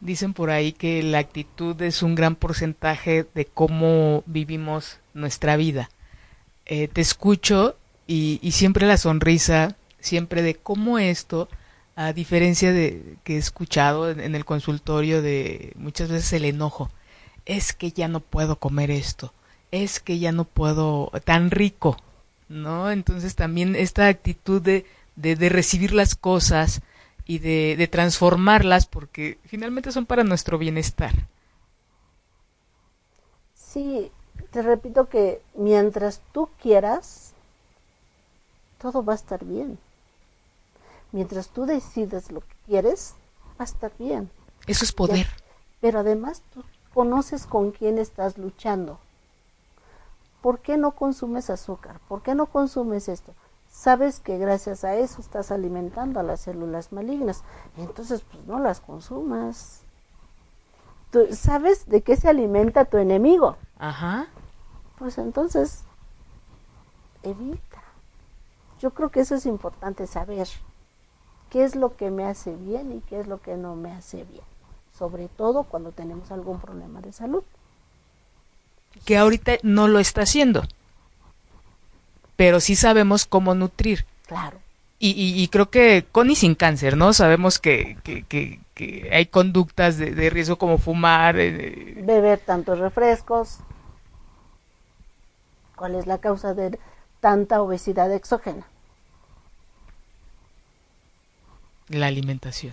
Dicen por ahí que la actitud es un gran porcentaje de cómo vivimos nuestra vida. Eh, te escucho y, siempre la sonrisa, siempre de cómo esto, a diferencia de que he escuchado en, el consultorio de muchas veces el enojo, es que ya no puedo comer esto, es que ya no puedo tan rico, ¿no? Entonces también esta actitud de, de, recibir las cosas y de, de transformarlas porque finalmente son para nuestro bienestar. Sí, te repito que mientras tú quieras, todo va a estar bien. Mientras tú decides lo que quieres, va a estar bien. Eso es poder. pero además tú conoces con quién estás luchando. ¿Por qué no consumes azúcar? ¿Por qué no consumes esto? Sabes que gracias a eso estás alimentando a las células malignas. Entonces, pues no las consumas. Tú sabes de qué se alimenta tu enemigo. Ajá. Pues entonces, evita. Yo creo que eso es importante saber qué es lo que me hace bien y qué es lo que no me hace bien, sobre todo cuando tenemos algún problema de salud. Que ahorita no lo está haciendo, pero sí sabemos cómo nutrir. Claro. Y, creo que con y sin cáncer, ¿no? Sabemos que, hay conductas de, riesgo como fumar. Eh, Beber tantos refrescos. ¿Cuál es la causa de tanta obesidad exógena? La alimentación.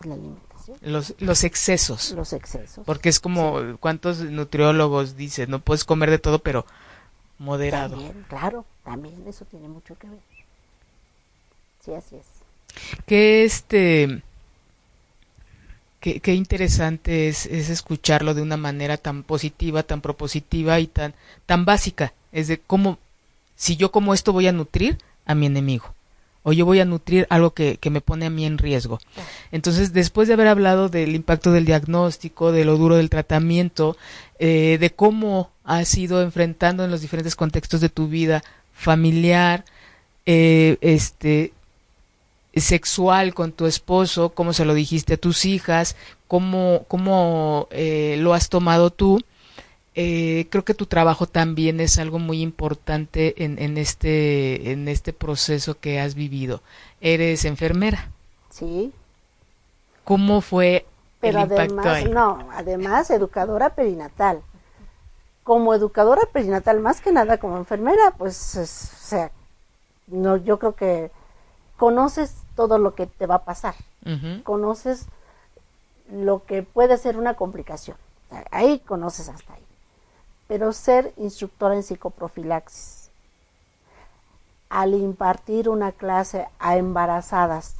La alimentación. Los, los excesos. Los excesos. Porque es como, ¿cuántos nutriólogos dicen? No puedes comer de todo, pero moderado. También, claro, también eso tiene mucho que ver. Sí, así es. Que este... Qué, qué interesante es, es escucharlo de una manera tan positiva, tan propositiva y tan, tan básica. Es de cómo, si yo como esto voy a nutrir a mi enemigo o yo voy a nutrir algo que, que, me pone a mí en riesgo. Entonces, después de haber hablado del impacto del diagnóstico, de lo duro del tratamiento, eh, de cómo has ido enfrentando en los diferentes contextos de tu vida familiar, eh, este, sexual con tu esposo, cómo se lo dijiste a tus hijas, cómo, cómo eh, lo has tomado tú. Eh, creo que tu trabajo también es algo muy importante en, en, este, en este proceso que has vivido. Eres enfermera. Sí. ¿Cómo fue Pero el impacto además, ahí? no, además educadora perinatal. Como educadora perinatal, más que nada como enfermera, pues, es, o sea, no, yo creo que conoces todo lo que te va a pasar. Uh -huh. Conoces lo que puede ser una complicación. Ahí conoces hasta ahí. Pero ser instructora en psicoprofilaxis, al impartir una clase a embarazadas,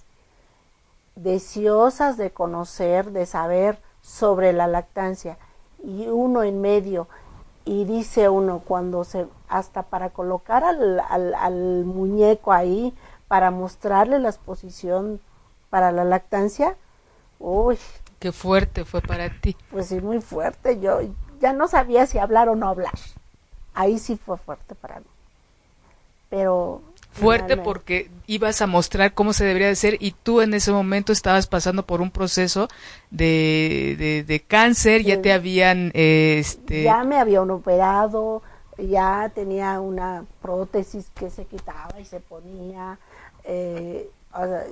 deseosas de conocer, de saber sobre la lactancia, y uno en medio, y dice uno cuando se, hasta para colocar al, al, al muñeco ahí, para mostrarle la exposición para la lactancia, uy. Qué fuerte fue para ti. Pues sí, muy fuerte. Yo ya no sabía si hablar o no hablar. Ahí sí fue fuerte para mí. Pero fuerte porque ibas a mostrar cómo se debería de ser y tú en ese momento estabas pasando por un proceso de, de, de cáncer, ya te habían... Eh, este... Ya me habían operado, ya tenía una prótesis que se quitaba y se ponía, eh, o sea,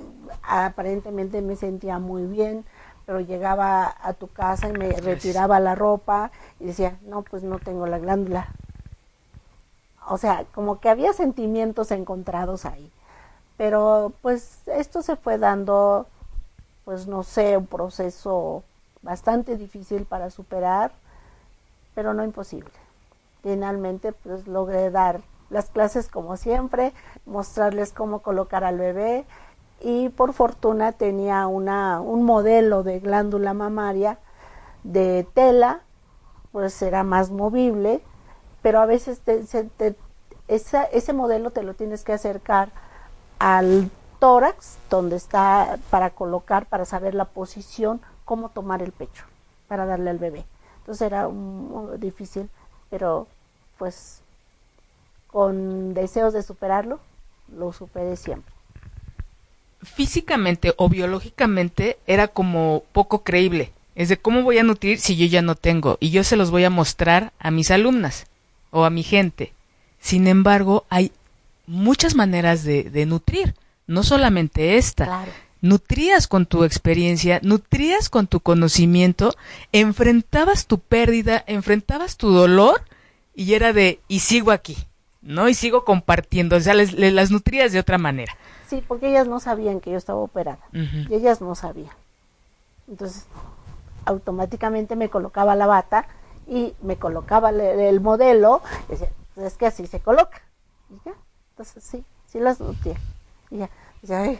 aparentemente me sentía muy bien, pero llegaba a tu casa y me retiraba la ropa y decía, no, pues no tengo la glándula o sea, como que había sentimientos encontrados ahí. Pero pues esto se fue dando, pues no sé, un proceso bastante difícil para superar, pero no imposible. Finalmente pues logré dar las clases como siempre, mostrarles cómo colocar al bebé y por fortuna tenía una, un modelo de glándula mamaria de tela, pues era más movible, pero a veces te, esa, ese modelo te lo tienes que acercar al tórax, donde está para colocar, para saber la posición, cómo tomar el pecho, para darle al bebé. Entonces era difícil, pero pues con deseos de superarlo, lo superé siempre. Físicamente o biológicamente era como poco creíble. Es de cómo voy a nutrir si yo ya no tengo y yo se los voy a mostrar a mis alumnas o a mi gente. Sin embargo, hay muchas maneras de, de nutrir, no solamente esta. Claro. Nutrías con tu experiencia, nutrías con tu conocimiento, enfrentabas tu pérdida, enfrentabas tu dolor y era de, y sigo aquí, ¿no? Y sigo compartiendo, o sea, les, les las nutrías de otra manera. Sí, porque ellas no sabían que yo estaba operada, uh -huh. y ellas no sabían. Entonces, automáticamente me colocaba la bata y me colocaba el, el modelo, y decía, es que así se coloca. Y ya, entonces sí, sí las nutría. Y ya, ya,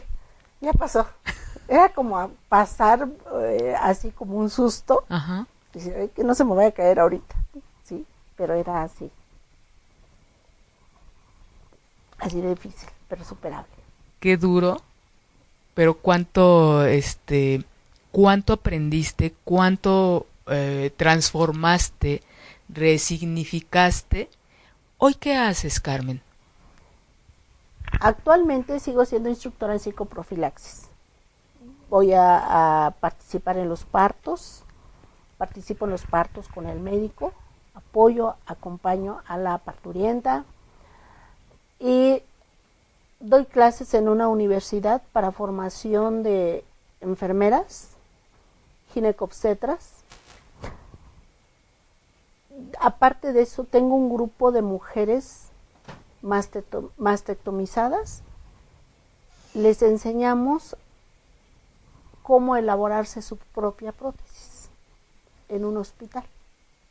ya pasó. Era como a pasar eh, así como un susto. Ajá. Dice, que no se me vaya a caer ahorita. Sí, pero era así. Así de difícil, pero superable. Qué duro, pero cuánto, este, cuánto aprendiste, cuánto eh, transformaste, resignificaste ¿Hoy qué haces, Carmen? Actualmente sigo siendo instructora en psicoprofilaxis. Voy a, a, participar en los partos, participo en los partos con el médico, apoyo, acompaño a la parturienta y doy clases en una universidad para formación de enfermeras, ginecobstetras aparte de eso, tengo un grupo de mujeres mastectomizadas. Les enseñamos cómo elaborarse su propia prótesis en un hospital.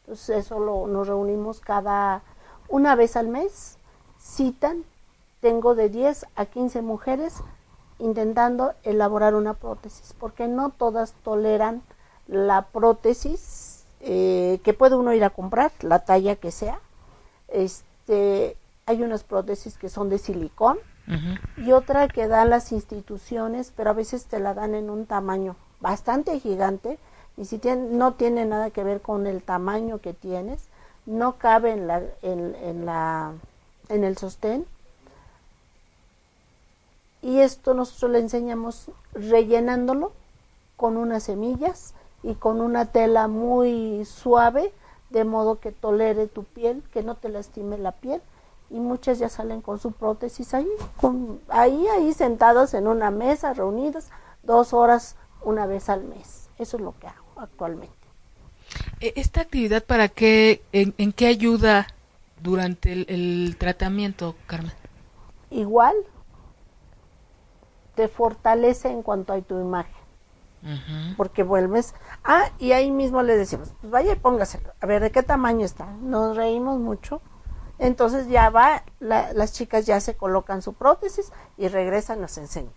Entonces eso lo, nos reunimos cada una vez al mes, citan, tengo de 10 a 15 mujeres intentando elaborar una prótesis, porque no todas toleran la prótesis eh, que puede uno ir a comprar, la talla que sea. Este, hay unas prótesis que son de silicón y otra que dan las instituciones, pero a veces te la dan en un tamaño bastante gigante y si tiene, no tiene nada que ver con el tamaño que tienes, no cabe en, la, en, la, en el sostén. Y esto nosotros le enseñamos rellenándolo con unas semillas y con una tela muy suave, de modo que tolere tu piel, que no te lastime la piel. Y muchas ya salen con su prótesis ahí, con, ahí, ahí sentadas en una mesa, reunidas, dos horas una vez al mes. Eso es lo que hago actualmente. E, ¿Esta actividad para qué, en, qué ayuda durante el, tratamiento, Carmen? Igual, te fortalece en cuanto a tu imagen. Porque vuelves, ah, y ahí mismo le decimos, pues vaya y póngaselo, a ver de qué tamaño está. Nos reímos mucho. Entonces ya va, las chicas ya se colocan su prótesis y regresan, nos enseñan,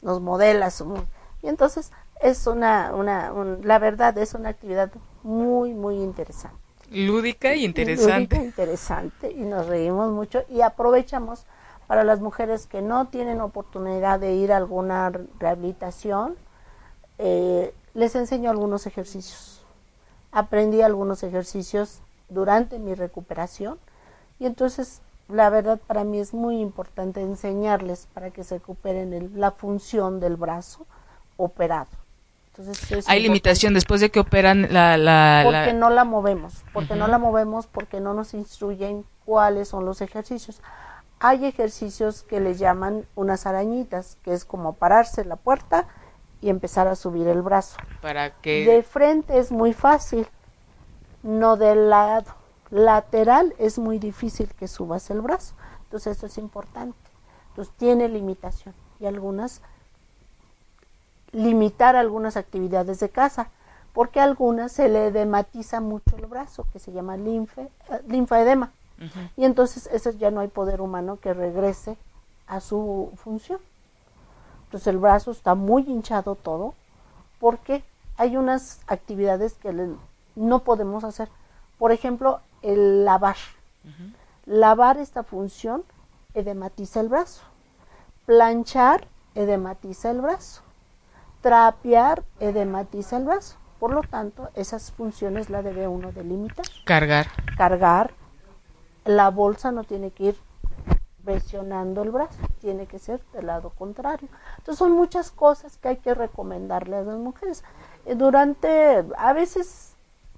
nos modela su. Y entonces es una, una la verdad es una actividad muy, muy interesante. Lúdica y interesante. Lúdica, interesante y nos reímos mucho y aprovechamos para las mujeres que no tienen oportunidad de ir a alguna rehabilitación, eh, les enseño algunos ejercicios. Aprendí algunos ejercicios durante mi recuperación y entonces la verdad para mí es muy importante enseñarles para que se recuperen la función del brazo operado. Hay limitación después de que operan la... la porque no la movemos, porque no la movemos, porque no nos instruyen cuáles son los ejercicios. Hay ejercicios que le llaman unas arañitas, que es como pararse en la puerta y empezar a subir el brazo. Para que... De frente es muy fácil, no del lado. Lateral es muy difícil que subas el brazo. Entonces esto es importante. Entonces tiene limitación y algunas limitar algunas actividades de casa, porque a algunas se le edematiza mucho el brazo, que se llama linfe, Y entonces eso ya no hay poder humano que regrese a su función. Entonces el brazo está muy hinchado todo, porque hay unas actividades que no podemos hacer. Por ejemplo, el lavar. Lavar esta función edematiza el brazo. Planchar edematiza el brazo trapear edematiza el brazo. Por lo tanto, esas funciones la debe uno delimitar. Cargar. Cargar. La bolsa no tiene que ir presionando el brazo, tiene que ser del lado contrario. Entonces son muchas cosas que hay que recomendarle a las mujeres. Eh, durante, a veces,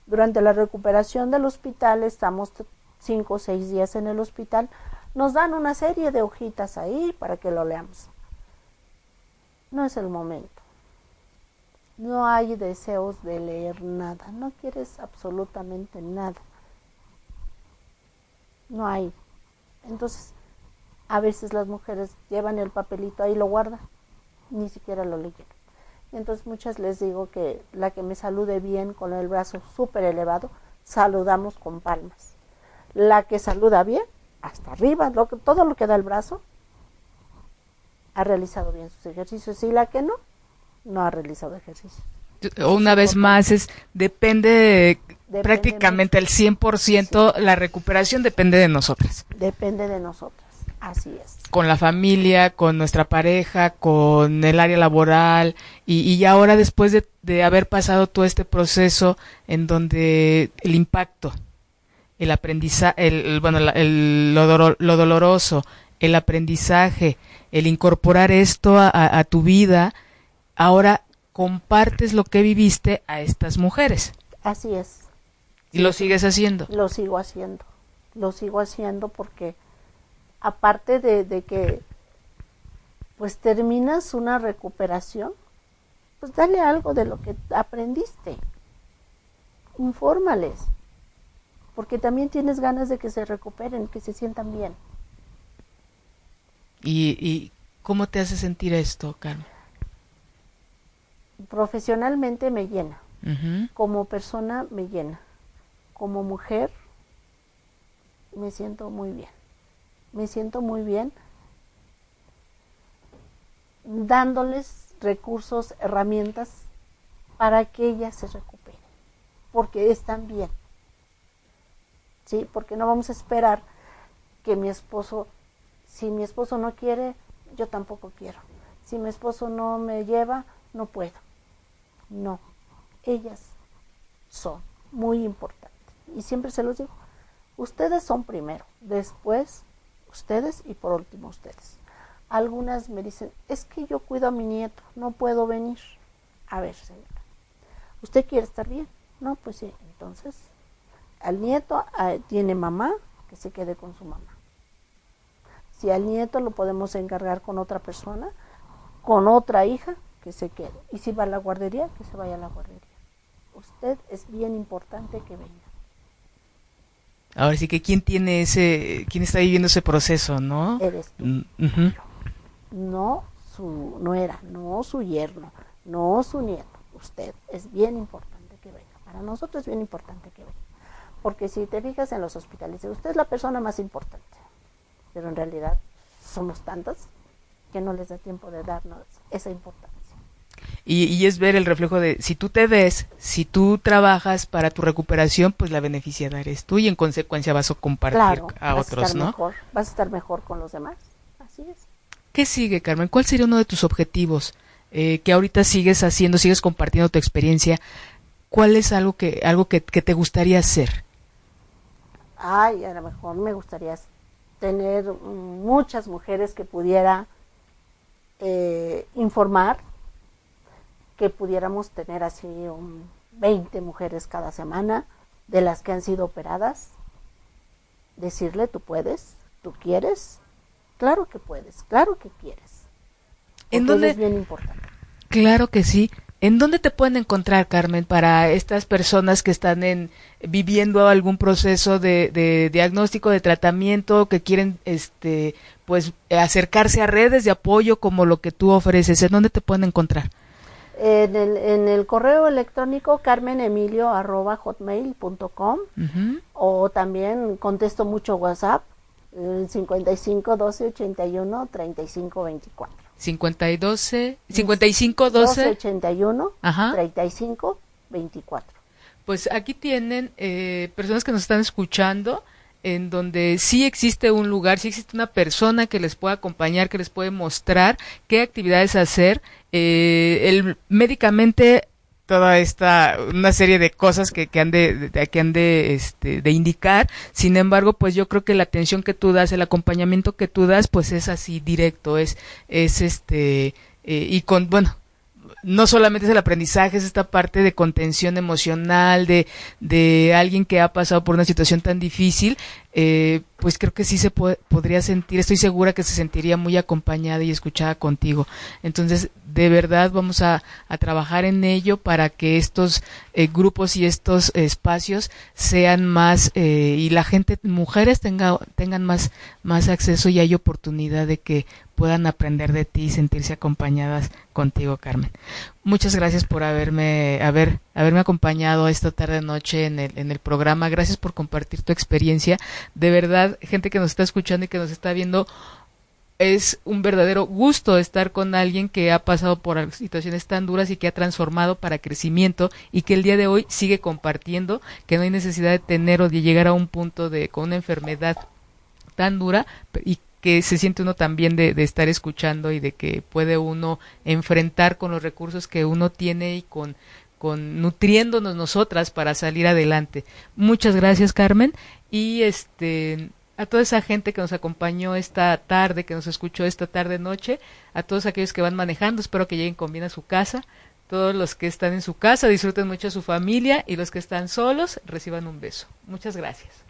durante la recuperación del hospital, estamos cinco o seis días en el hospital, nos dan una serie de hojitas ahí para que lo leamos. No es el momento no hay deseos de leer nada, no quieres absolutamente nada. No hay. Entonces, a veces las mujeres llevan el papelito ahí, lo guardan, ni siquiera lo leen. entonces muchas les digo que la que me salude bien con el brazo súper elevado, saludamos con palmas. La que saluda bien, hasta arriba, lo que, todo lo que da el brazo, ha realizado bien sus ejercicios. Y la que no, no ha realizado ejercicio. Una vez más, es depende, prácticamente el 100%, la recuperación depende de nosotras. Depende de nosotras, así es. Con la familia, con nuestra pareja, con el área laboral y, y ahora después de, de, haber pasado todo este proceso en donde el impacto, el aprendizaje, el, bueno, el, lo, lo, doloroso, el aprendizaje, el incorporar esto a, a tu vida, ahora compartes lo que viviste a estas mujeres. Así es. ¿Y lo sigues haciendo? Lo sigo haciendo. Lo sigo haciendo porque aparte de, de que pues terminas una recuperación, pues dale algo de lo que aprendiste. Infórmales. Porque también tienes ganas de que se recuperen, que se sientan bien. ¿Y, y cómo te hace sentir esto, Carmen? profesionalmente me llena, como persona me llena, como mujer me siento muy bien, me siento muy bien dándoles recursos, herramientas para que ellas se recuperen, porque están bien. ¿Sí? Porque no vamos a esperar que mi esposo, si mi esposo no quiere, yo tampoco quiero. Si mi esposo no me lleva, no puedo. No, ellas son muy importantes. Y siempre se los digo, ustedes son primero, después ustedes y por último ustedes. Algunas me dicen, es que yo cuido a mi nieto, no puedo venir. A ver, señora, ¿usted quiere estar bien? No, pues sí, entonces, al nieto ah, tiene mamá, que se quede con su mamá. Si al nieto lo podemos encargar con otra persona, con otra hija, que se quede. Y si va a la guardería, que se vaya a la guardería. Usted es bien importante que venga. Ahora sí que quién tiene ese, quién está viviendo ese proceso, ¿no? Eres tú. Mm, no su nuera, no su yerno, no su nieto. Usted es bien importante que venga. Para nosotros es bien importante que venga. Porque si te fijas en los hospitales, usted es la persona más importante. Pero en realidad somos tantas que no les da tiempo de darnos esa importancia. Y, es ver el reflejo de si tú te ves, si tú trabajas para tu recuperación, pues la beneficiada eres tú y en consecuencia vas a compartir a otros, ¿no? Mejor, vas a estar mejor con los demás. Así es. ¿Qué sigue, Carmen? ¿Cuál sería uno de tus objetivos eh, que ahorita sigues haciendo, sigues compartiendo tu experiencia? ¿Cuál es algo que algo que, te gustaría hacer? Ay, a lo mejor me gustaría tener muchas mujeres que pudiera eh, informar que pudiéramos tener así un 20 mujeres cada semana de las que han sido operadas, decirle tú puedes, tú quieres, claro que puedes, claro que quieres. ¿En dónde? Es bien importante. Claro que sí. ¿En dónde te pueden encontrar, Carmen, para estas personas que están en, viviendo algún proceso de, de, diagnóstico, de tratamiento, que quieren, este, pues, acercarse a redes de apoyo como lo que tú ofreces? ¿En dónde te pueden encontrar? En el, en el correo electrónico carmenemilio.hotmail.com o también contesto mucho WhatsApp en 55 12 81 35 24. 52 55 12 81 35 24. Pues aquí tienen eh, personas que nos están escuchando en donde sí existe un lugar, sí existe una persona que les pueda acompañar, que les puede mostrar qué actividades hacer. Eh, el médicamente toda esta una serie de cosas que, que han de, que han de este de indicar sin embargo pues yo creo que la atención que tú das el acompañamiento que tú das pues es así directo es es este eh, y con bueno no solamente es el aprendizaje, es esta parte de contención emocional, de, de alguien que ha pasado por una situación tan difícil, eh, pues creo que sí se podría sentir, estoy segura que se sentiría muy acompañada y escuchada contigo. Entonces, de verdad vamos a, a trabajar en ello para que estos eh, grupos y estos espacios sean más eh, y la gente, mujeres tenga, tengan más, más acceso y hay oportunidad de que puedan aprender de ti y sentirse acompañadas contigo, Carmen. Muchas gracias por haberme, haber, haberme acompañado esta tarde noche en el, en el programa. Gracias por compartir tu experiencia. De verdad, gente que nos está escuchando y que nos está viendo, es un verdadero gusto estar con alguien que ha pasado por situaciones tan duras y que ha transformado para crecimiento y que el día de hoy sigue compartiendo que no hay necesidad de tener o de llegar a un punto de con una enfermedad tan dura y que se siente uno también de, estar escuchando y de que puede uno enfrentar con los recursos que uno tiene y con, con nutriéndonos nosotras para salir adelante. Muchas gracias, Carmen. Y este a toda esa gente que nos acompañó esta tarde, que nos escuchó esta tarde noche, a todos aquellos que van manejando, espero que lleguen con bien a su casa, todos los que están en su casa disfruten mucho a su familia y los que están solos reciban un beso. Muchas gracias.